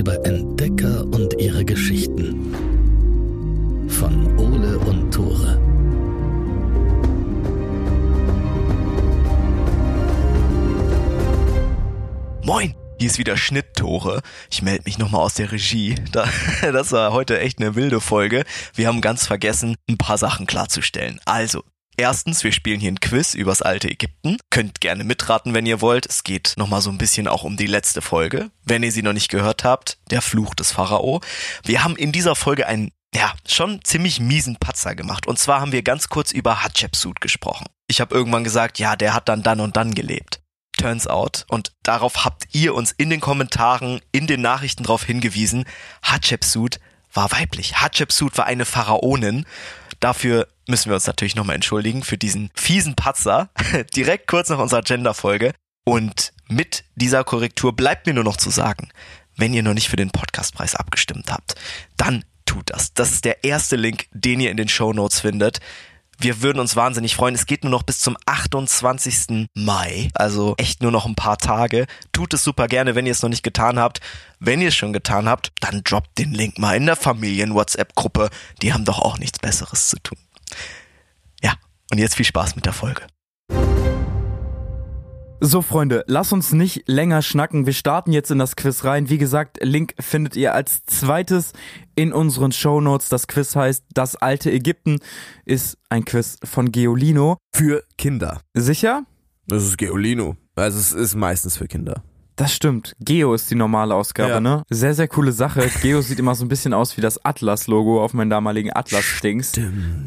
über Entdecker und ihre Geschichten. Von Ole und Tore. Moin! Hier ist wieder Schnitttore. Ich melde mich nochmal aus der Regie. Das war heute echt eine wilde Folge. Wir haben ganz vergessen, ein paar Sachen klarzustellen. Also, Erstens, wir spielen hier ein Quiz übers alte Ägypten. Könnt gerne mitraten, wenn ihr wollt. Es geht nochmal so ein bisschen auch um die letzte Folge. Wenn ihr sie noch nicht gehört habt, der Fluch des Pharao. Wir haben in dieser Folge einen, ja, schon ziemlich miesen Patzer gemacht. Und zwar haben wir ganz kurz über Hatschepsut gesprochen. Ich habe irgendwann gesagt, ja, der hat dann dann und dann gelebt. Turns out, und darauf habt ihr uns in den Kommentaren, in den Nachrichten darauf hingewiesen, Hatschepsut war weiblich. Hatschepsut war eine Pharaonin. Dafür müssen wir uns natürlich nochmal entschuldigen für diesen fiesen Patzer. Direkt kurz nach unserer Gender-Folge. Und mit dieser Korrektur bleibt mir nur noch zu sagen, wenn ihr noch nicht für den Podcastpreis abgestimmt habt, dann tut das. Das ist der erste Link, den ihr in den Show Notes findet. Wir würden uns wahnsinnig freuen. Es geht nur noch bis zum 28. Mai, also echt nur noch ein paar Tage. Tut es super gerne, wenn ihr es noch nicht getan habt. Wenn ihr es schon getan habt, dann droppt den Link mal in der Familien-WhatsApp-Gruppe. Die haben doch auch nichts Besseres zu tun. Ja, und jetzt viel Spaß mit der Folge. So, Freunde, lass uns nicht länger schnacken. Wir starten jetzt in das Quiz rein. Wie gesagt, Link findet ihr als zweites in unseren Show Notes. Das Quiz heißt Das alte Ägypten, ist ein Quiz von Geolino. Für Kinder. Sicher? Das ist Geolino. Also es ist meistens für Kinder. Das stimmt. Geo ist die normale Ausgabe, Ja. ne? Sehr, sehr coole Sache. Geo sieht immer so ein bisschen aus wie das Atlas-Logo auf meinen damaligen Atlas-Dings.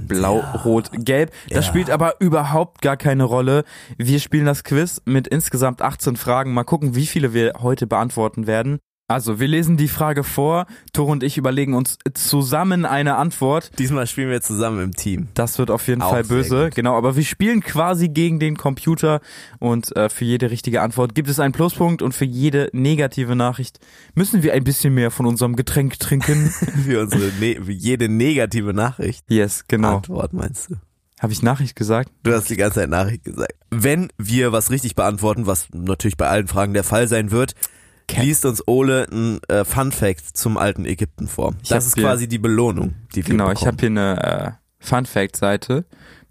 Blau, Rot, Gelb. Das Ja. spielt aber überhaupt gar keine Rolle. Wir spielen das Quiz mit insgesamt 18 Fragen. Mal gucken, wie viele wir heute beantworten werden. Also, wir lesen die Frage vor. Tore und ich überlegen uns zusammen eine Antwort. Diesmal spielen wir zusammen im Team. Das wird auf jeden Auch Fall böse. Genau, aber wir spielen quasi gegen den Computer und äh, für jede richtige Antwort gibt es einen Pluspunkt und für jede negative Nachricht müssen wir ein bisschen mehr von unserem Getränk trinken. Für unsere ne für jede negative Nachricht. yes, genau. Antwort meinst du? Habe ich Nachricht gesagt? Du hast die ganze Zeit Nachricht gesagt. Wenn wir was richtig beantworten, was natürlich bei allen Fragen der Fall sein wird, liest uns Ole ein äh, Fun Fact zum alten Ägypten vor. Ich das ist hier- quasi die Belohnung, die wir Genau, ich bekommen. habe hier eine äh, Fun Fact Seite,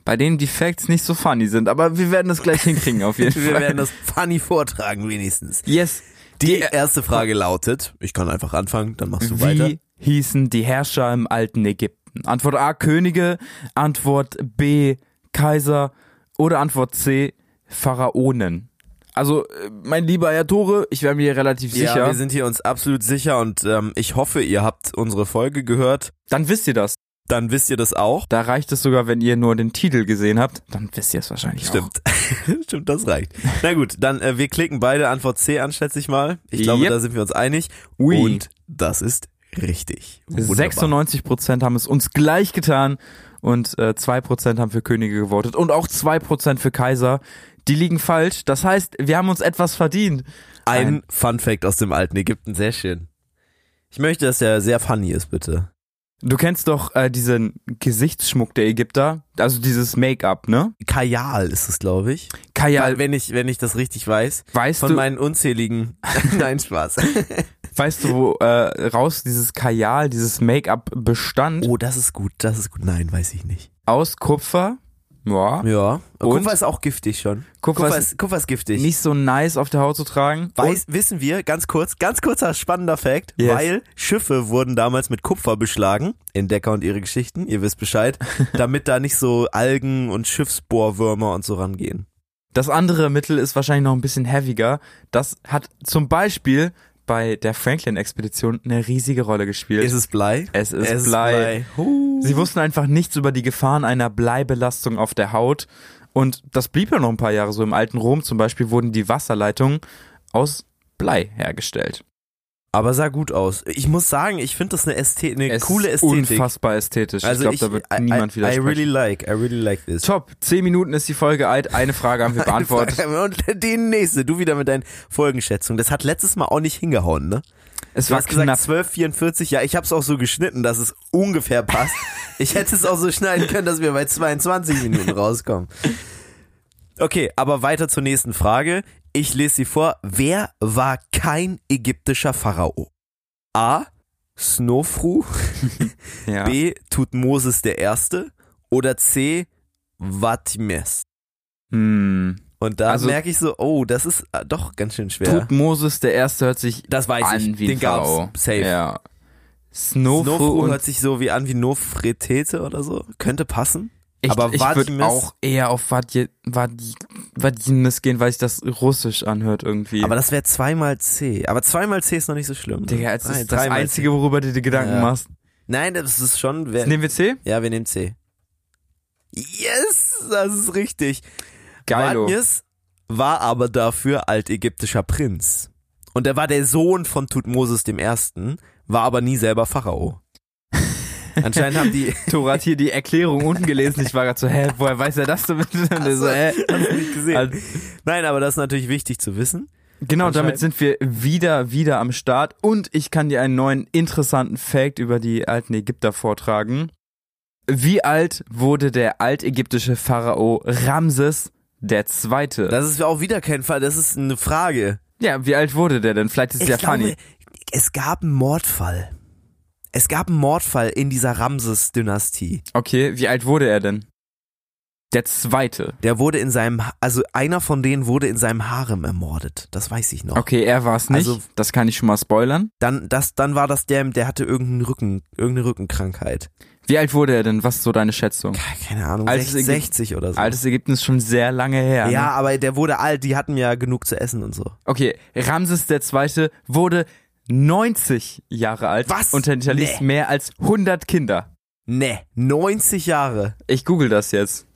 bei denen die Facts nicht so funny sind, aber wir werden das gleich hinkriegen auf jeden wir Fall. werden das funny vortragen wenigstens. yes. Die erste Frage lautet, ich kann einfach anfangen, dann machst du Wie weiter. hießen die Herrscher im alten Ägypten? Antwort A Könige, Antwort B Kaiser oder Antwort C Pharaonen. Also, äh, mein lieber Herr Tore, ich wäre mir relativ Ja, sicher. wir sind hier uns absolut sicher und ähm, ich hoffe, ihr habt unsere Folge gehört. Dann wisst ihr das. Dann wisst ihr das auch. Da reicht es sogar, wenn ihr nur den Titel gesehen habt. Dann wisst ihr es wahrscheinlich Stimmt. Stimmt, das reicht. Na gut, dann äh, wir klicken beide Antwort C an, schätze ich mal. Ich glaube, Yep. da sind wir uns einig. Ui. Und das ist richtig. Wunderbar. 96 Prozent haben es uns gleich getan und äh, 2 Prozent haben für Könige gewotet und auch 2 Prozent für Kaiser. Die liegen falsch. Das heißt, wir haben uns etwas verdient. Ein Fun Fact aus dem alten Ägypten, sehr schön. Ich möchte, dass der sehr funny ist, bitte. Du kennst doch äh, diesen Gesichtsschmuck der Ägypter, also dieses Make-up, ne? Kajal ist es, glaube ich. Kajal, wenn ich, wenn ich das richtig weiß. weißt Von du, meinen unzähligen. Nein, Spaß. weißt du, wo äh, raus dieses Kajal, dieses Make-up bestand? Oh, das ist gut, das ist gut. Nein, weiß ich nicht. Aus Kupfer. Ja. Ja. Und? Kupfer ist auch giftig schon. Kupfer, Kupfer ist ist, Kupfer ist giftig. nicht so nice auf der Haut zu tragen. Weiß, wissen wir, ganz kurz, ganz kurzer spannender Fact, Yes. weil Schiffe wurden damals mit Kupfer beschlagen, Entdecker und ihre Geschichten, ihr wisst Bescheid, damit da nicht so Algen und Schiffsbohrwürmer und so rangehen. Das andere Mittel ist wahrscheinlich noch ein bisschen heaviger. Das hat zum Beispiel bei der Franklin-Expedition eine riesige Rolle gespielt. Ist es Blei? es ist Es Blei. Huh. Sie wussten einfach nichts über die Gefahren einer Bleibelastung auf der Haut. Und das blieb ja noch ein paar Jahre so. Im alten Rom zum Beispiel wurden die Wasserleitungen aus Blei hergestellt. Aber sah gut aus. Ich muss sagen, ich finde das eine, Ästhe eine Es coole Ästhetik. Unfassbar ästhetisch. Also ich glaube, da wird I, niemand I, I widersprechen. really like, I really like this. Top. Zehn Minuten ist die Folge alt. Eine Frage haben wir beantwortet. Und die nächste, du wieder mit deinen Folgenschätzungen. Das hat letztes Mal auch nicht hingehauen, ne? Es Du war hast gesagt knapp. 12,44. Ja, ich hab's auch so geschnitten, dass es ungefähr passt. ich hätte es auch so schneiden können, dass wir bei 22 Minuten rauskommen. Okay, aber weiter zur nächsten Frage. Ich lese sie vor. Wer war kein ägyptischer Pharao? A. Snofru, Ja. B. Tutmosis der Erste oder C. Vatimes. Hm. Und da Also- merke ich so, oh, das ist äh, doch ganz schön schwer. Tutmosis der Erste hört sich das weiß an ich, wie den Pharao. gab's safe. Ja. Snofru, Snofru hört sich so wie an wie Nofretete oder so. Könnte passen. Ich, aber ich würde auch eher auf Vadje, gehen, weil sich das russisch anhört irgendwie. Aber das wäre zweimal C. Aber zweimal C ist noch nicht so schlimm. Digga, es Drei- ist das Einzige, C. worüber du dir Gedanken Ja. machst. Nein, das ist schon. Wer, Nehmen wir C? ja, wir nehmen C. Yes, das ist richtig. Geilo. Vadimes war aber dafür altägyptischer Prinz. Und er war der Sohn von Tutmosis dem Ersten, war aber nie selber Pharao. Anscheinend haben die Thor hat hier die Erklärung unten gelesen. Ich war gerade so, hä, woher weiß er das denn? Und so, hä? Hast nicht gesehen. Also, Nein, aber das ist natürlich wichtig zu wissen. Genau, damit sind wir wieder, wieder am Start. Und ich kann dir einen neuen interessanten Fact über die alten Ägypter vortragen. Wie alt wurde der altägyptische Pharao Ramses der Zweite? Das ist auch wieder kein Fall, das ist eine Frage. ja, wie alt wurde der denn? Vielleicht ist es ja funny. es gab einen Mordfall. Es gab einen Mordfall in dieser Ramses-Dynastie. Okay, wie alt wurde er denn? Der Zweite. Der wurde in seinem, also einer von denen wurde in seinem Harem ermordet. Das weiß ich noch. Okay, er war es nicht. Also- das kann ich schon mal spoilern. Dann, das, dann war das der, der hatte irgendeinen Rücken, irgendeine Rückenkrankheit. Wie alt wurde er denn? Was ist so deine Schätzung? Keine Ahnung, Altes 60, Ägypten- 60 oder so. Altes Ägypten ist schon sehr lange her. ja, Ne? aber der wurde alt, die hatten ja genug zu essen und so. Okay, Ramses der Zweite wurde 90 Jahre alt Was? und hinterließ Nee. mehr als 100 Kinder. Ne, 90 Jahre. Ich google das jetzt.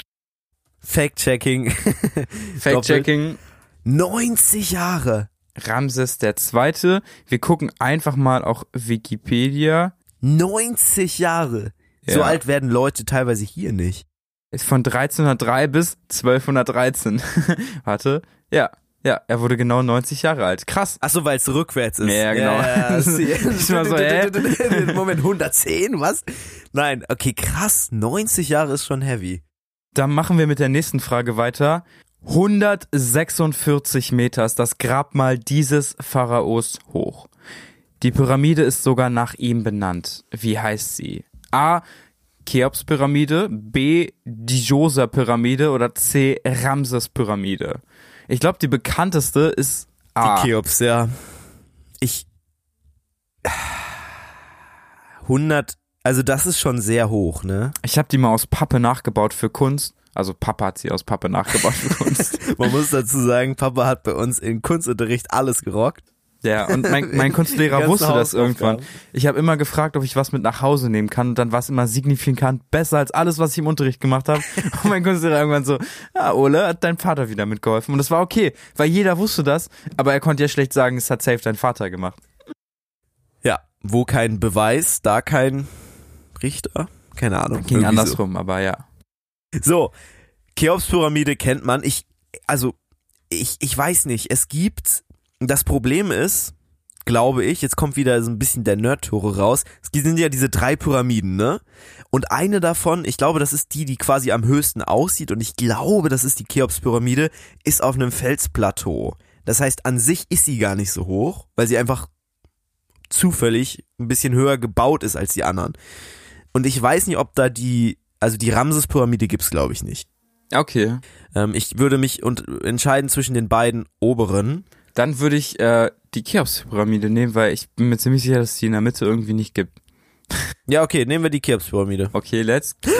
Fact-checking. Fact-checking. 90 Jahre. Ramses der Zweite. Wir gucken einfach mal auch Wikipedia. 90 Jahre. So Ja. alt werden Leute teilweise hier nicht. Ist von 1303 bis 1213. Warte. Ja, ja, er wurde genau 90 Jahre alt. Krass. Ach so, weil es rückwärts ist. Ja, genau. Ja, Ich war so, hä? Moment, 110, was? Nein, okay, krass. 90 Jahre ist schon heavy. Dann machen wir mit der nächsten Frage weiter. 146 Meter ist das Grabmal dieses Pharaos hoch. Die Pyramide ist sogar nach ihm benannt. Wie heißt sie? A. Cheops-Pyramide, B. Djoser-Pyramide oder C. Ramses-Pyramide. Ich glaube, die bekannteste ist A. Die Cheops, ja. Ich. 100, also das ist schon sehr hoch, ne? Ich habe die mal aus Pappe nachgebaut für Kunst. Also Papa hat sie aus Pappe nachgebaut für Kunst. Man muss dazu sagen, Papa hat bei uns in Kunstunterricht alles gerockt. Ja, und mein, mein Kunstlehrer wusste das irgendwann. Ich habe immer gefragt, ob ich was mit nach Hause nehmen kann und dann war es immer signifikant besser als alles, was ich im Unterricht gemacht habe. Und mein Kunstlehrer irgendwann so, ja, Ole, hat dein Vater wieder mitgeholfen. Und das war okay, weil jeder wusste das, aber er konnte ja schlecht sagen, es hat safe dein Vater gemacht. Ja, wo kein Beweis, da kein Richter. Keine Ahnung. Ging andersrum, aber ja. So, Cheops-Pyramide kennt man. Ich, also, ich, ich weiß nicht. Es gibt, das Problem ist, glaube ich, jetzt kommt wieder so ein bisschen der Nerd-Tore raus. Es sind ja diese drei Pyramiden, ne? Und eine davon, ich glaube, das ist die, die quasi am höchsten aussieht und ich glaube, das ist die Cheops-Pyramide, ist auf einem Felsplateau. Das heißt, an sich ist sie gar nicht so hoch, weil sie einfach zufällig ein bisschen höher gebaut ist als die anderen. Und ich weiß nicht, ob da die, also die Ramses-Pyramide gibt's glaube ich nicht. Okay. Ähm, ich würde mich und entscheiden zwischen den beiden oberen. Dann würde ich äh, die Cheops-Pyramide nehmen, weil ich bin mir ziemlich sicher, dass es die in der Mitte irgendwie nicht gibt. Ja, okay, nehmen wir die Cheops-Pyramide. Okay, let's go.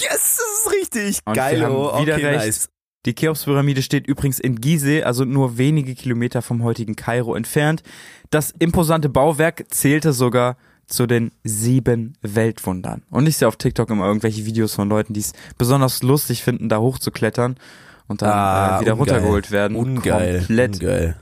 Yes, das ist richtig. Und Geil, oh, wieder okay, recht. nice. Die Cheops-Pyramide steht übrigens in Gizeh, also nur wenige Kilometer vom heutigen Kairo entfernt. Das imposante Bauwerk zählte sogar zu den sieben Weltwundern. Und ich sehe auf TikTok immer irgendwelche Videos von Leuten, die es besonders lustig finden, da hochzuklettern und dann Ah, äh, wieder ungeil. runtergeholt werden. Ungeil. Komplett. Ungeil.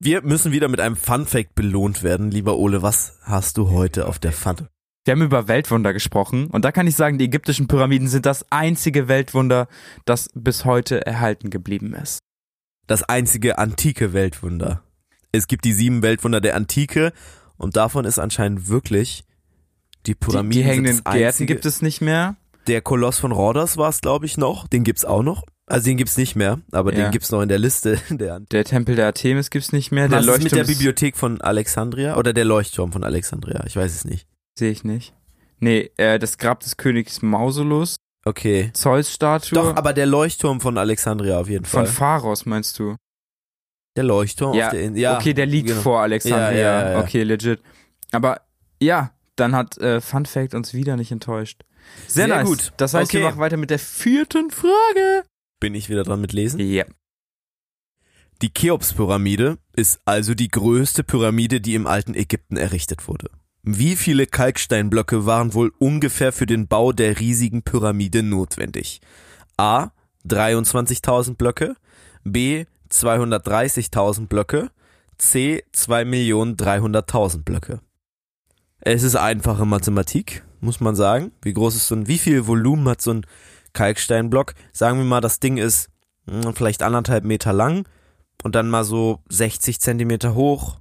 Wir müssen wieder mit einem Fun Fact belohnt werden. Lieber Ole, was hast du heute auf der Fun? Wir haben über Weltwunder gesprochen und da kann ich sagen, die ägyptischen Pyramiden sind das einzige Weltwunder, das bis heute erhalten geblieben ist. Das einzige antike Weltwunder. Es gibt die sieben Weltwunder der Antike und davon ist anscheinend wirklich die Die, Pyramiden. die hängenden sind das Gärten gibt es nicht mehr. Der Koloss von Rhodos war es, glaube ich, noch. Den gibt's auch noch. Also den gibt's nicht mehr, aber Ja. den gibt's noch in der Liste. Der Der Tempel der Artemis gibt's nicht mehr. Der Was ist mit Leuchtturm der Bibliothek von Alexandria oder der Leuchtturm von Alexandria? Ich weiß es nicht. sehe ich nicht. Nee, äh, das Grab des Königs Mausolus, Okay. Zeus-Statue Doch, aber der Leuchtturm von Alexandria auf jeden von Fall. Pharos meinst du? Der Leuchtturm Ja, auf der In ja. okay, der liegt genau. vor Alexandria. Ja, ja. Okay, legit. Aber ja, dann hat äh, Fun Fact uns wieder nicht enttäuscht. Sehr, Sehr nice. gut. Das heißt, wir Okay. machen weiter mit der vierten Frage. Bin ich wieder dran mit lesen? Ja. Die Cheops-Pyramide ist also die größte Pyramide, die im alten Ägypten errichtet wurde. Wie viele Kalksteinblöcke waren wohl ungefähr für den Bau der riesigen Pyramide notwendig? A. 23.000 Blöcke, B. 230.000 Blöcke, C. 2.300.000 Blöcke. Es ist einfache Mathematik, muss man sagen. Wie groß ist so ein, wie viel Volumen hat so ein Kalksteinblock? Sagen wir mal, das Ding ist hm, vielleicht anderthalb Meter lang und dann mal so 60 Zentimeter hoch.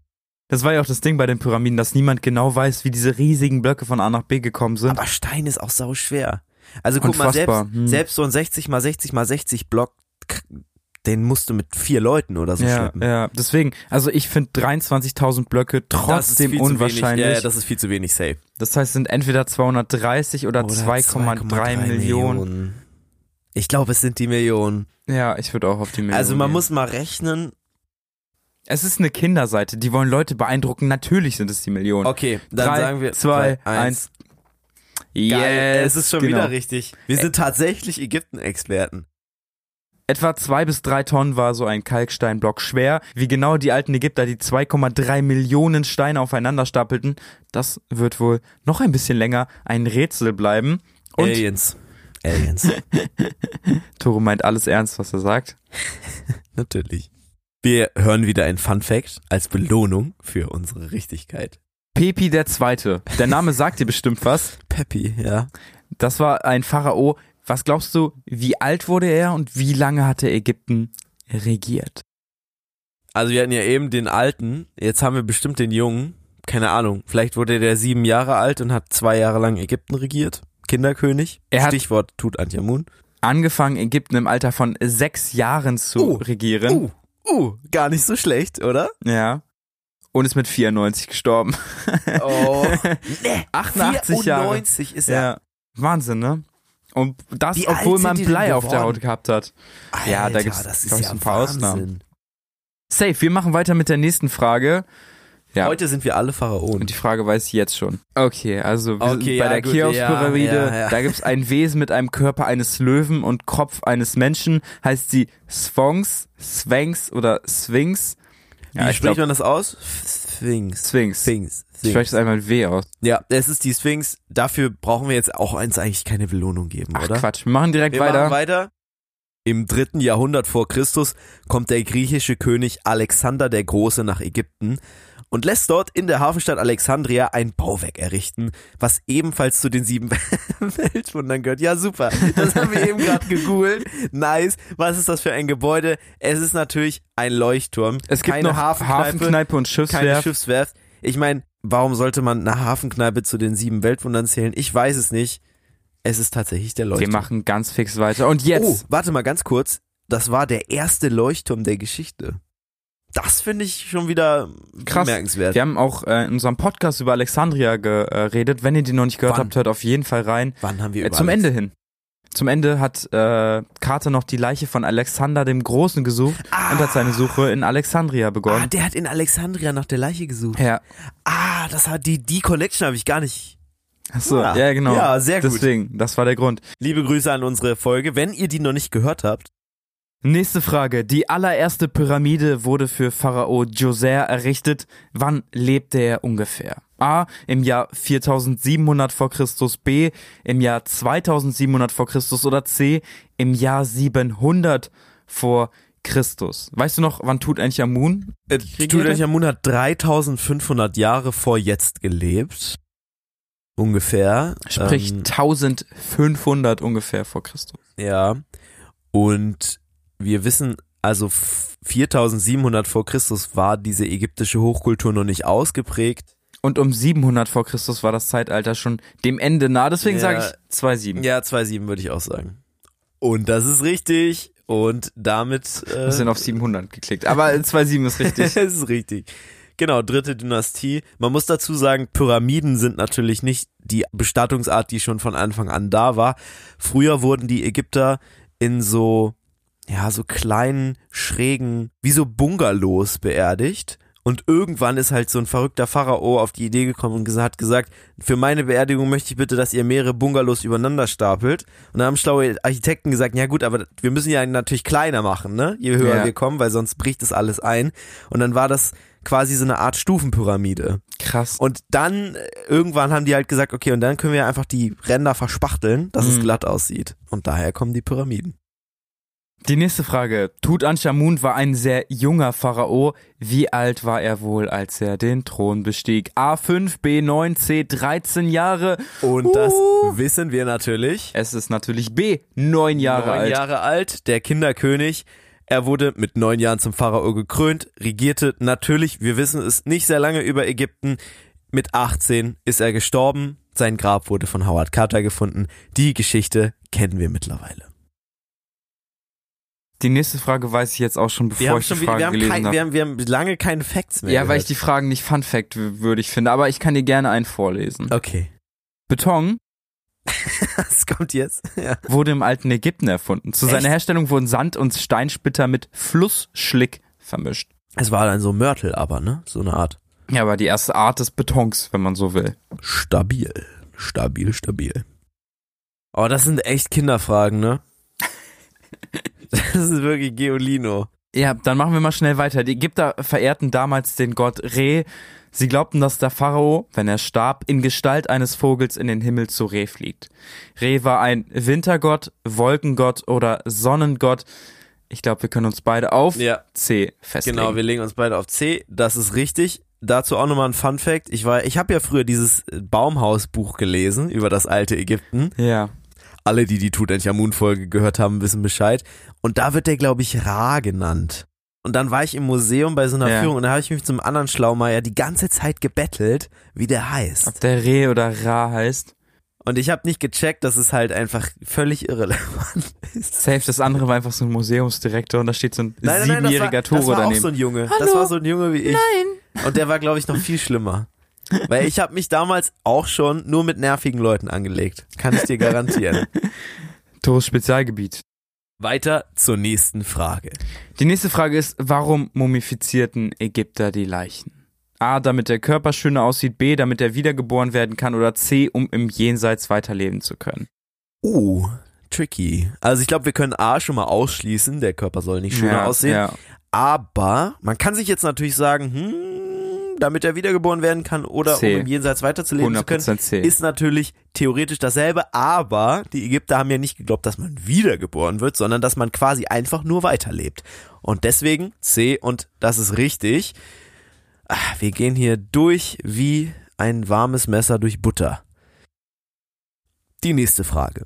Das war ja auch das Ding bei den Pyramiden, dass niemand genau weiß, wie diese riesigen Blöcke von A nach B gekommen sind. Aber Stein ist auch sau schwer. Also guck mal, selbst, Unfassbar, hm. selbst so ein 60 mal 60 mal 60 Block, den musst du mit vier Leuten oder so ja, schleppen. ja, deswegen, also ich finde 23.000 Blöcke trotzdem unwahrscheinlich. Wenig. Ja, das ist viel zu wenig safe. das heißt, es sind entweder 230 oder, 2,3 Millionen. Ich glaube, es sind die Millionen. Ja, ich würde auch auf die Millionen. Also man gehen. muss mal rechnen. Es ist eine Kinderseite, die wollen Leute beeindrucken. Natürlich sind es die Millionen. Okay, dann Drei, sagen wir zwei, drei, eins. Yes, Geil, es ist schon genau. wieder richtig. Wir sind tatsächlich Ägypten-Experten. Etwa zwei bis drei Tonnen war so ein Kalksteinblock schwer. Wie genau die alten Ägypter die 2,3 Millionen Steine aufeinander stapelten, das wird wohl noch ein bisschen länger ein Rätsel bleiben. Und Aliens. Aliens. Toro meint alles ernst, was er sagt. Natürlich. Wir hören wieder ein Fun Fact als Belohnung für unsere Richtigkeit. Pepi der Zweite. Der Name sagt dir bestimmt was. Peppy, ja. Das war ein Pharao. Was glaubst du, wie alt wurde er und wie lange hat er Ägypten regiert? Also wir hatten ja eben den Alten, jetzt haben wir bestimmt den Jungen. Keine Ahnung, vielleicht wurde der sieben Jahre alt und hat zwei Jahre lang Ägypten regiert. Kinderkönig. Er hat- Stichwort Tutanchamun. Angefangen, Ägypten im Alter von sechs Jahren zu Oh, regieren. Uh, uh, gar nicht so schlecht, oder? Ja. Und ist mit 94 gestorben. Oh, nee, 88 Jahre. 94 ist er. Ja. Wahnsinn, ne? Und das, Wie obwohl man Blei auf der? Haut gehabt hat. Ja, da gibt's, das ist glaub ich, ja ein paar Wahnsinn. Ausnahmen. Safe, wir machen weiter mit der nächsten Frage. Ja. Heute sind wir alle Pharaonen. Und die Frage weiß ich jetzt schon. Okay, also wir Okay, sind bei ja, der Cheops-Pyramide. ja, ja, ja. Da gibt's ein Wesen mit einem Körper eines Löwen und Kopf eines Menschen. Heißt sie Sphinx, Sphinx oder Sphinx? Wie Ja, ich spricht glaube man das aus? Sphinx. Sphinx. Sphinx. Ich spreche es einmal mit W aus. Ja, es ist die Sphinx. Dafür brauchen wir jetzt auch uns eigentlich keine Belohnung geben, Ach oder? Quatsch, wir machen direkt Wir weiter. machen weiter. Im dritten Jahrhundert vor Christus kommt der griechische König Alexander der Große nach Ägypten und lässt dort in der Hafenstadt Alexandria ein Bauwerk errichten, was ebenfalls zu den sieben Weltwundern gehört. Ja, super. Das haben wir eben gerade gegoogelt. Nice. Was ist das für ein Gebäude? Es ist natürlich ein Leuchtturm. Es gibt keine noch Hafenkneipe, Hafenkneipe und keine Schiffswerft. Schiffswerft. Ich meine, warum sollte man eine Hafenkneipe zu den sieben Weltwundern zählen? Ich weiß es nicht. Es ist tatsächlich der Wir Leuchtturm. machen ganz fix weiter. Und Oh, jetzt, warte mal ganz kurz. Das war der erste Leuchtturm der Geschichte. Das finde ich schon wieder Krass. bemerkenswert. wir haben auch äh, in unserem Podcast über Alexandria geredet. Wenn ihr die noch nicht gehört Wann? habt, hört auf jeden Fall rein. Wann haben wir Äh, über zum Alex- Ende hin. Zum Ende hat äh, Carter noch die Leiche von Alexander dem Großen gesucht Ah. und hat seine Suche in Alexandria Ah, begonnen. der hat in Alexandria nach der Leiche gesucht. ja, Ah, das hat die die Connection habe ich gar nicht. achso, Ja. ja, genau. Ja, sehr gut. Deswegen, das war der Grund. Liebe Grüße an unsere Folge. Wenn ihr die noch nicht gehört habt, Nächste Frage. Die allererste Pyramide wurde für Pharao Djoser errichtet. Wann lebte er ungefähr? A. Im Jahr 4700 vor Christus. B. Im Jahr 2700 vor Christus. Oder C. Im Jahr 700 vor Christus. Weißt du noch, wann Tutanchamun äh, Tutanchamun hat 3500 Jahre vor jetzt gelebt. Ungefähr. Sprich Ähm, 1500 ungefähr vor Christus. Ja. Und wir wissen, also f- 4700 vor Christus war diese ägyptische Hochkultur noch nicht ausgeprägt. Und um 700 vor Christus war das Zeitalter schon dem Ende nah. Deswegen Ja. sage ich 2,7. Ja, 2,7 würde ich auch sagen. Und das ist richtig. Und damit äh, Wir sind auf 700 geklickt. Aber 2,7 ist richtig. das ist richtig. Genau, dritte Dynastie. Man muss dazu sagen, Pyramiden sind natürlich nicht die Bestattungsart, die schon von Anfang an da war. Früher wurden die Ägypter in so, ja, so kleinen, schrägen, wie so Bungalows beerdigt. Und irgendwann ist halt so ein verrückter Pharao auf die Idee gekommen und hat gesagt, für meine Beerdigung möchte ich bitte, dass ihr mehrere Bungalows übereinander stapelt. Und dann haben schlaue Architekten gesagt, ja gut, aber wir müssen ja natürlich kleiner machen, ne? Je höher Ja. wir kommen, weil sonst bricht das alles ein. Und dann war das quasi so eine Art Stufenpyramide. Krass. Und dann äh, irgendwann haben die halt gesagt, okay, und dann können wir einfach die Ränder verspachteln, dass es Mhm. glatt aussieht. Und daher kommen die Pyramiden. Die nächste Frage. Tutanchamun war ein sehr junger Pharao. Wie alt war er wohl, als er den Thron bestieg? A5, B9, C13 Jahre. Und das Uh. wissen wir natürlich. Es ist natürlich B, neun Jahre neun alt. Jahre alt, der Kinderkönig. Er wurde mit neun Jahren zum Pharao gekrönt, regierte natürlich, wir wissen es, nicht sehr lange über Ägypten. Mit 18 ist er gestorben. Sein Grab wurde von Howard Carter gefunden. Die Geschichte kennen wir mittlerweile. Die nächste Frage weiß ich jetzt auch schon, bevor Wir ich die Frage wir haben, gelesen kein, habe. wir, haben, wir haben lange keine Facts mehr. Ja, weil ich gehört. die Fragen nicht Fun Fact würdig finde, aber ich kann dir gerne einen vorlesen. Okay. Beton Was kommt jetzt? Ja. wurde im alten Ägypten erfunden. Zu seiner Echt? Herstellung wurden Sand und Steinsplitter mit Flussschlick vermischt. Es war dann so Mörtel, aber, ne? So eine Art. Ja, aber die erste Art des Betons, wenn man so will. Stabil. Stabil, stabil. Oh, das sind echt Kinderfragen, ne? Das ist wirklich Geolino. Ja, dann machen wir mal schnell weiter. Die Ägypter verehrten damals den Gott Re. Sie glaubten, dass der Pharao, wenn er starb, in Gestalt eines Vogels in den Himmel zu Re fliegt. Re war ein Wintergott, Wolkengott oder Sonnengott. Ich glaube, wir können uns beide auf Ja, C festlegen. genau, wir legen uns beide auf C. Das ist richtig. Dazu auch nochmal ein Fun Fact. Ich war, ich habe ja früher dieses Baumhausbuch gelesen über das alte Ägypten. ja. Alle, die die Tutanchamun-Folge gehört haben, wissen Bescheid. Und da wird der, glaube ich, Ra genannt. Und dann war ich im Museum bei so einer Ja. Führung und da habe ich mich zum anderen Schlaumeier die ganze Zeit gebettelt, wie der heißt. Ob der Re oder Ra heißt. Und ich habe nicht gecheckt, dass es halt einfach völlig irrelevant ist. Safe, das andere war einfach so ein Museumsdirektor und da steht so ein Nein, nein, nein, das war, siebenjähriger das war Tore auch daneben. so ein Junge. Das war so ein Junge wie ich. Nein. Und der war, glaube ich, noch viel schlimmer. Weil ich habe mich damals auch schon nur mit nervigen Leuten angelegt. Kann ich dir garantieren. Tores Spezialgebiet. Weiter zur nächsten Frage. Die nächste Frage ist, warum mumifizierten Ägypter die Leichen? A, damit der Körper schöner aussieht, B, damit er wiedergeboren werden kann oder C, um im Jenseits weiterleben zu können. Uh, tricky. Also ich glaube, wir können A schon mal ausschließen, der Körper soll nicht schöner aussehen. Ja. Aber man kann sich jetzt natürlich sagen, hm, damit er wiedergeboren werden kann oder C. um im Jenseits weiterzuleben zu können, 100% C. ist natürlich theoretisch dasselbe, aber die Ägypter haben ja nicht geglaubt, dass man wiedergeboren wird, sondern dass man quasi einfach nur weiterlebt. Und deswegen C und das ist richtig. Ah, Wir gehen hier durch wie ein warmes Messer durch Butter. Die nächste Frage.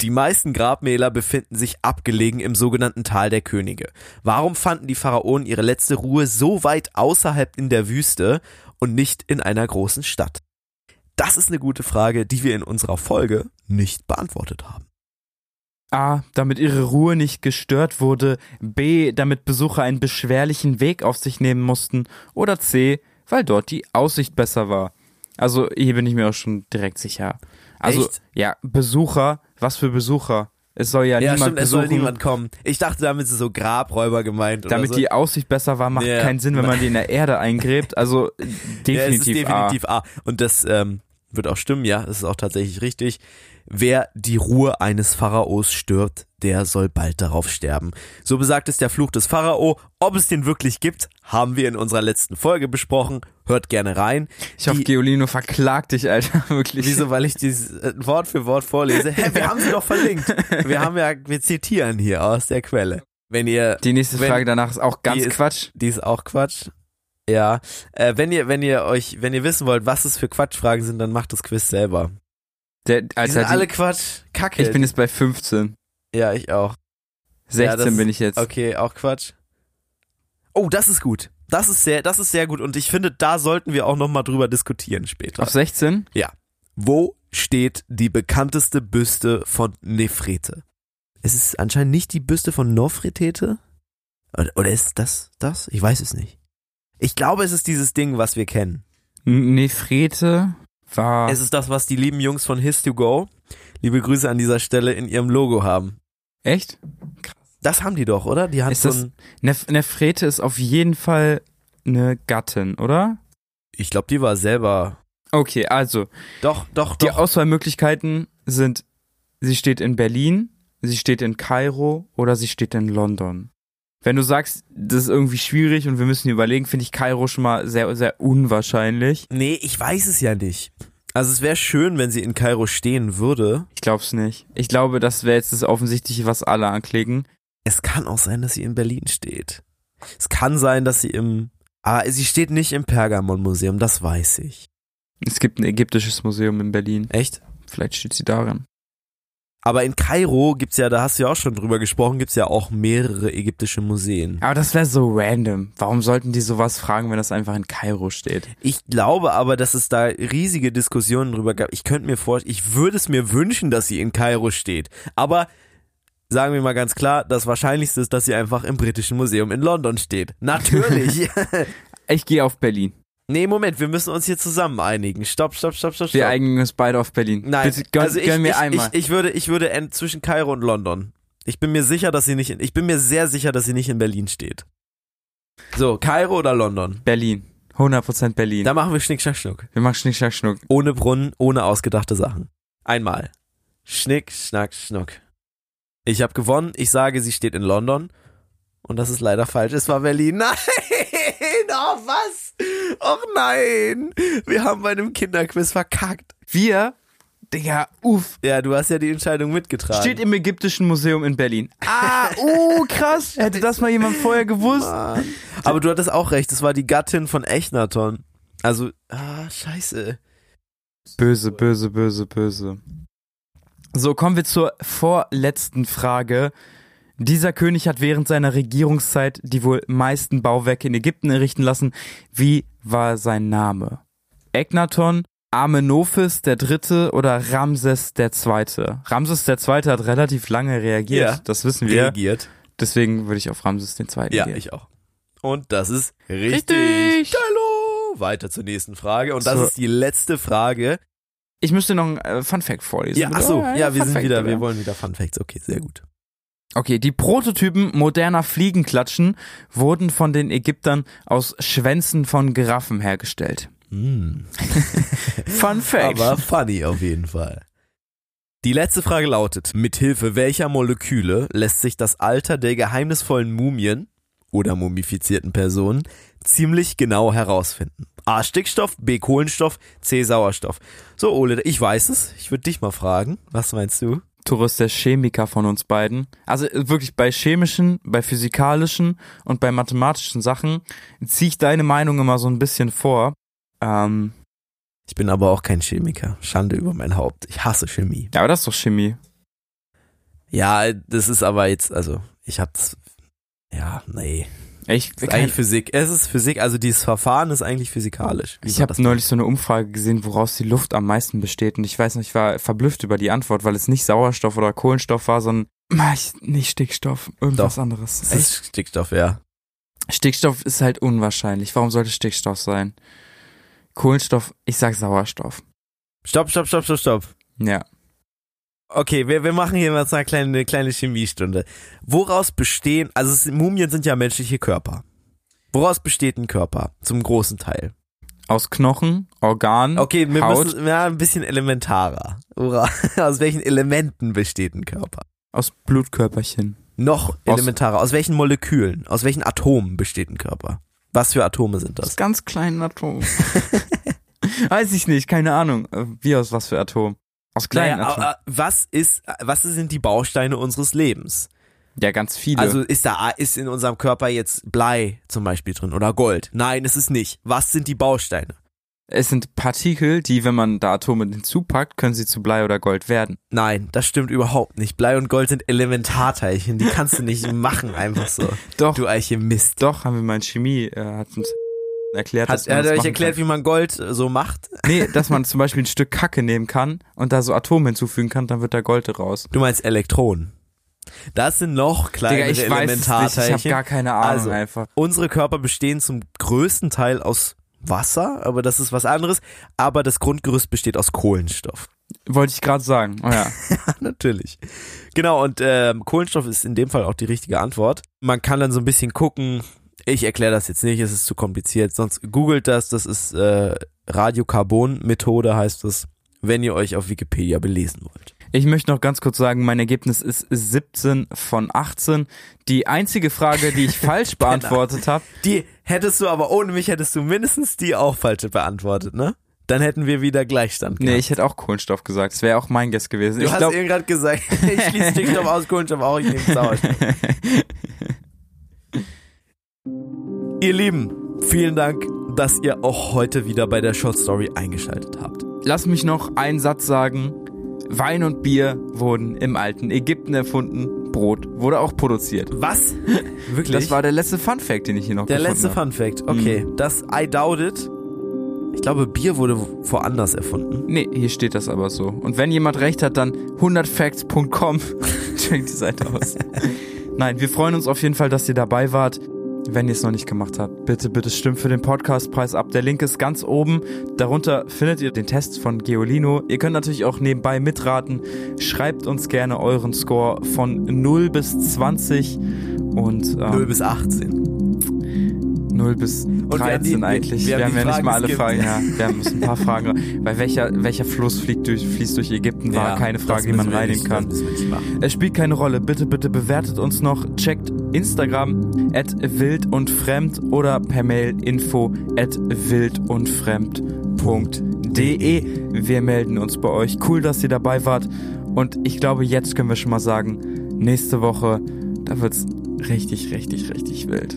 Die meisten Grabmäler befinden sich abgelegen im sogenannten Tal der Könige. Warum fanden die Pharaonen ihre letzte Ruhe so weit außerhalb in der Wüste und nicht in einer großen Stadt? Das ist eine gute Frage, die wir in unserer Folge nicht beantwortet haben. A, damit ihre Ruhe nicht gestört wurde, B, damit Besucher einen beschwerlichen Weg auf sich nehmen mussten oder C, weil dort die Aussicht besser war. Also hier bin ich mir auch schon direkt sicher. Also Echt? ja, Besucher, was für Besucher? Es soll ja, niemand es soll besuchen. niemand kommen. Ich dachte, damit ist so Grabräuber gemeint oder damit so. die Aussicht besser war, macht Ja. keinen Sinn, wenn man die in der Erde eingräbt. Also ja, es ist definitiv, definitiv A. Und das ähm, wird auch stimmen, ja, das ist auch tatsächlich richtig. Wer die Ruhe eines Pharaos stört, der soll bald darauf sterben. So besagt es der Fluch des Pharao. Ob es den wirklich gibt, haben wir in unserer letzten Folge besprochen. Hört gerne rein. Ich hoffe, Geolino verklagt dich, Alter, wirklich. Wieso, weil ich dieses äh, Wort für Wort vorlese? Hä, wir haben sie doch verlinkt. Wir haben ja, wir zitieren hier aus der Quelle. Wenn ihr, Die nächste Wenn- Frage danach ist auch ganz die ist- Quatsch. die ist auch Quatsch. Ja, äh, wenn ihr, wenn ihr euch, wenn ihr wissen wollt, was es für Quatschfragen sind, dann macht das Quiz selber. Der, Die Alter, sind die, alle Quatsch. Kacke. ich bin jetzt bei 15. ja, ich auch. 16 Ja, das- bin ich jetzt. Okay, auch Quatsch. Oh, das ist gut. Das ist sehr, das ist sehr gut und ich finde, da sollten wir auch noch mal drüber diskutieren später. Auf 16? Wo steht die bekannteste Büste von Nefrete? Es ist anscheinend nicht die Büste von Nofretete. Oder, oder ist das das? Ich weiß es nicht. Ich glaube, es ist dieses Ding, was wir kennen. Nefrete war. Es ist das, was die lieben Jungs von His2Go, liebe Grüße an dieser Stelle, in ihrem Logo haben. echt? Das haben die doch, oder? Die hat Ist so das- ein, Nef Nefrete ist auf jeden Fall eine Gattin, oder? ich glaube, die war selber. Okay, also Doch, doch, die doch. Auswahlmöglichkeiten sind: sie steht in Berlin, sie steht in Kairo oder sie steht in London. Wenn du sagst, das ist irgendwie schwierig und wir müssen überlegen, finde ich Kairo schon mal sehr, sehr unwahrscheinlich. Nee, ich weiß es ja nicht. Also es wäre schön, wenn sie in Kairo stehen würde. Ich glaub's nicht. Ich glaube, das wäre jetzt das Offensichtliche, was alle anklicken. Es kann auch sein, dass sie in Berlin steht. Es kann sein, dass sie im. Aber sie steht nicht im Pergamon-Museum, das weiß ich. Es gibt ein ägyptisches Museum in Berlin. Echt? Vielleicht steht sie darin. Aber in Kairo gibt's ja, da hast du ja auch schon drüber gesprochen, gibt's ja auch mehrere ägyptische Museen. Aber das wäre so random. Warum sollten die sowas fragen, wenn das einfach in Kairo steht? Ich glaube aber, dass es da riesige Diskussionen drüber gab. Ich könnte mir vorstellen, ich würde es mir wünschen, dass sie in Kairo steht. Aber sagen wir mal ganz klar, das Wahrscheinlichste ist, dass sie einfach im Britischen Museum in London steht. Natürlich. Ich gehe auf Berlin. nee, Moment, wir müssen uns hier zusammen einigen. Stopp, stopp, stopp, stopp, Wir stopp. einigen uns beide auf Berlin. Nein, Bitte gönn, also ich, gönn mir ich, einmal. Ich, ich würde, ich würde en- zwischen Kairo und London. Ich bin mir sicher, dass sie nicht, in, ich bin mir sehr sicher, dass sie nicht in Berlin steht. So, Kairo oder London? Berlin. 100% Berlin. Da machen wir Schnick, Schnack, Schnuck. Wir machen Schnick, Schnack, Schnuck. Ohne Brunnen, ohne ausgedachte Sachen. Einmal. Schnick, Schnack, Schnuck. Ich habe gewonnen. Ich sage, sie steht in London. Und das ist leider falsch. Es war Berlin. Nein! Oh, was? Och nein! Wir haben bei einem Kinderquiz verkackt. Wir, Digga, uff. Ja, du hast ja die Entscheidung mitgetragen. Steht im Ägyptischen Museum in Berlin. Ah, uh, krass. Hätte das mal jemand vorher gewusst? Mann. Aber du hattest auch recht. Es war die Gattin von Echnaton. Also, ah, scheiße. Böse, böse, böse, böse. So, kommen wir zur vorletzten Frage. Dieser König hat während seiner Regierungszeit die wohl meisten Bauwerke in Ägypten errichten lassen. Wie war sein Name? Egnaton, Amenophis der Dritte oder Ramses der Zweite? Ramses der Zweite hat relativ lange reagiert, Ja. das wissen wir. Reagiert. Deswegen würde ich auf Ramses den Zweiten Ja, gehen. ich auch. Und das ist richtig. Richtig. Hallo. Weiter zur nächsten Frage. Und das So. ist die letzte Frage. Ich müsste noch ein äh, Fun Fact vorlesen. Ja, ach so. oder? Ja, wir sind wieder, wir wollen wieder Fun Facts. Okay, sehr gut. Okay, die Prototypen moderner Fliegenklatschen wurden von den Ägyptern aus Schwänzen von Giraffen hergestellt. Fun Fact. Aber funny auf jeden Fall. Die letzte Frage lautet, mithilfe welcher Moleküle lässt sich das Alter der geheimnisvollen Mumien oder mumifizierten Personen ziemlich genau herausfinden? A. Stickstoff, B. Kohlenstoff, C. Sauerstoff. So, Ole, ich weiß es. Ich würde dich mal fragen. Was meinst du? du bist der Chemiker von uns beiden. Also äh, wirklich bei chemischen, bei physikalischen und bei mathematischen Sachen ziehe ich deine Meinung immer so ein bisschen vor. Ähm, Ich bin aber auch kein Chemiker. Schande über mein Haupt. Ich hasse Chemie. ja, aber das ist doch Chemie. Ja, das ist aber jetzt, also, ich hab's, ja, nee. Ich, Es ist eigentlich Physik. Es ist Physik, also dieses Verfahren ist eigentlich physikalisch. Ich habe neulich so eine Umfrage gesehen, woraus die Luft am meisten besteht. Und ich weiß nicht, ich war verblüfft über die Antwort, weil es nicht Sauerstoff oder Kohlenstoff war, sondern ich- nicht Stickstoff, irgendwas Doch. anderes. Echt? ist Stickstoff, ja. Stickstoff ist halt unwahrscheinlich. Warum sollte Stickstoff sein? Kohlenstoff, ich sag Sauerstoff. Stopp, stopp, stopp, stopp, stopp. Ja. Okay, wir, wir machen hier mal so eine kleine, eine kleine Chemiestunde. Woraus bestehen, also es, Mumien sind ja menschliche Körper. Woraus besteht ein Körper? Zum großen Teil. Aus Knochen, Organen, Okay, wir Haut, müssen, ja, ein bisschen elementarer. Aus welchen Elementen besteht ein Körper? aus Blutkörperchen. Noch Aus- elementarer. Aus welchen Molekülen? Aus welchen Atomen besteht ein Körper? Was für Atome sind Aus das? ganz kleinen Atomen. weiß ich nicht, keine Ahnung. Äh, Wie aus was für Atom? Aus kleinen Naja, Atomen. aber was ist, was sind die Bausteine unseres Lebens? ja, ganz viele. Also ist da, ist in unserem Körper jetzt Blei zum Beispiel drin oder Gold? Nein, ist es nicht. Was sind die Bausteine? Es sind Partikel, die, wenn man da Atome hinzupackt, können sie zu Blei oder Gold werden. Nein, das stimmt überhaupt nicht. Blei und Gold sind Elementarteilchen, die kannst du nicht machen einfach so. Doch, Du Alchemist. doch, haben wir mal in Chemie, äh, hat uns erklärt, Hat, man hat er euch erklärt, wie man Gold äh, so macht? kann. Nee, dass man zum Beispiel ein Stück Kacke nehmen kann und da so Atome hinzufügen kann, dann wird da Gold raus. Du meinst Elektronen. Das sind noch kleinere Digga, ich weiß es nicht. Ich Elementarteilchen. habe gar keine Ahnung Also, einfach. Unsere Körper bestehen zum größten Teil aus Wasser, aber das ist was anderes. Aber das Grundgerüst besteht aus Kohlenstoff. Wollte ich gerade sagen. Oh ja. Natürlich. Genau, und ähm, Kohlenstoff ist in dem Fall auch die richtige Antwort. Man kann dann so ein bisschen gucken. Ich erkläre das jetzt nicht, es ist zu kompliziert. Sonst googelt das, das ist äh, Radiokarbon-Methode heißt es, wenn ihr euch auf Wikipedia belesen wollt. Ich möchte noch ganz kurz sagen, mein Ergebnis ist 17 von 18. Die einzige Frage, die ich falsch beantwortet habe, Die hättest du aber ohne mich hättest du mindestens die auch falsch beantwortet, ne? Dann hätten wir wieder Gleichstand nee, gehabt. ich hätte auch Kohlenstoff gesagt. Das wäre auch mein Guess gewesen. du ich hast glaube, eben gerade gesagt, ich schließe Stickstoff aus, Kohlenstoff auch, ich nehme Sauerstoff. Ihr Lieben, vielen Dank, dass ihr auch heute wieder bei der Short Story eingeschaltet habt. lass mich noch einen Satz sagen. Wein und Bier wurden im alten Ägypten erfunden. Brot wurde auch produziert. Was? Wirklich? Das war der letzte Fun Fact, den ich hier noch der gefunden letzte habe. Fun Fact. Okay, das I doubt it. Ich glaube, Bier wurde woanders erfunden. Nee, hier steht das aber so. Und wenn jemand recht hat, dann 100facts.com. Checkt die Seite aus. Nein, wir freuen uns auf jeden Fall, dass ihr dabei wart. Wenn ihr es noch nicht gemacht habt, bitte, bitte stimmt für den Podcastpreis ab. Der Link ist ganz oben. Darunter findet ihr den Test von Geolino. Ihr könnt natürlich auch nebenbei mitraten. Schreibt uns gerne euren Score von 0 bis 20 und ähm, 0 bis 18. 0 bis wir 13 haben die- eigentlich. wir Wir, haben haben die ja nicht mal alle Fragen. Ja, wir haben uns ein paar Fragen. Bei welcher, welcher Fluss fliegt durch, fließt durch Ägypten, war keine Frage, die man reinnehmen kann. Wir. Es spielt keine Rolle. Bitte, bitte bewertet uns noch. Checkt Instagram at wild und fremd oder per Mail info at wildundfremd.de. Wir melden uns bei euch. Cool, dass ihr dabei wart. Und ich glaube, jetzt können wir schon mal sagen, nächste Woche, da wird's richtig, richtig, richtig wild.